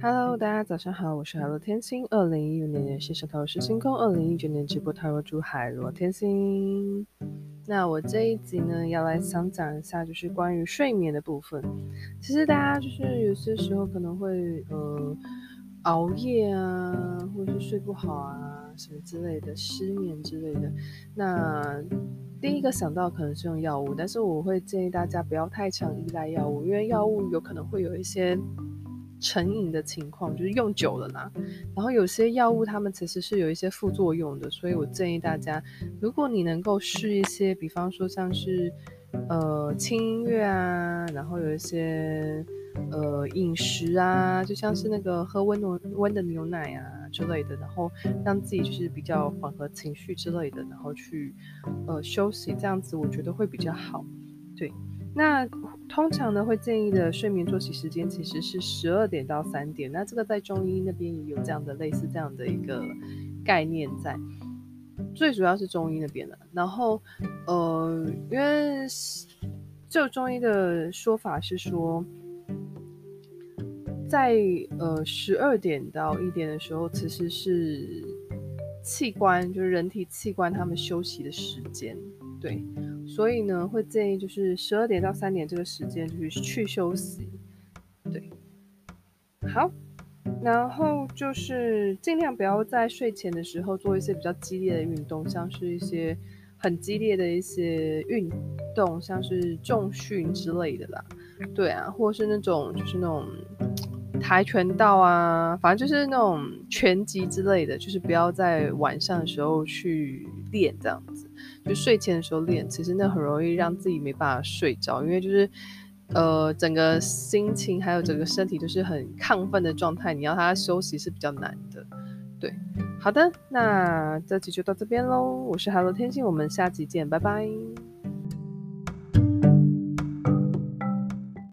Hello，大家早上好，我是海螺天星。二零一五年的线上塔罗师星空，二零一九年直播塔罗主海螺天星。那我这一集呢，要来想讲一下，就是关于睡眠的部分。其实大家就是有些时候可能会呃熬夜啊，或者是睡不好啊，什么之类的，失眠之类的。那第一个想到可能是用药物，但是我会建议大家不要太常依赖药物，因为药物有可能会有一些。成瘾的情况就是用久了啦，然后有些药物它们其实是有一些副作用的，所以我建议大家，如果你能够试一些，比方说像是呃轻音乐啊，然后有一些呃饮食啊，就像是那个喝温暖温的牛奶啊之类的，然后让自己就是比较缓和情绪之类的，然后去呃休息，这样子我觉得会比较好，对。那通常呢，会建议的睡眠作息时间其实是十二点到三点。那这个在中医那边也有这样的类似这样的一个概念在，最主要是中医那边的。然后，呃，因为就中医的说法是说，在呃十二点到一点的时候，其实是器官就是人体器官他们休息的时间，对。所以呢，会建议就是十二点到三点这个时间就是去休息，对，好，然后就是尽量不要在睡前的时候做一些比较激烈的运动，像是一些很激烈的一些运动，像是重训之类的啦，对啊，或是那种就是那种跆拳道啊，反正就是那种拳击之类的，就是不要在晚上的时候去练这样子。就睡前的时候练，其实那很容易让自己没办法睡着，因为就是，呃，整个心情还有整个身体都是很亢奋的状态，你要他休息是比较难的。对，好的，那这集就到这边喽，我是 Hello 天星，我们下集见，拜拜。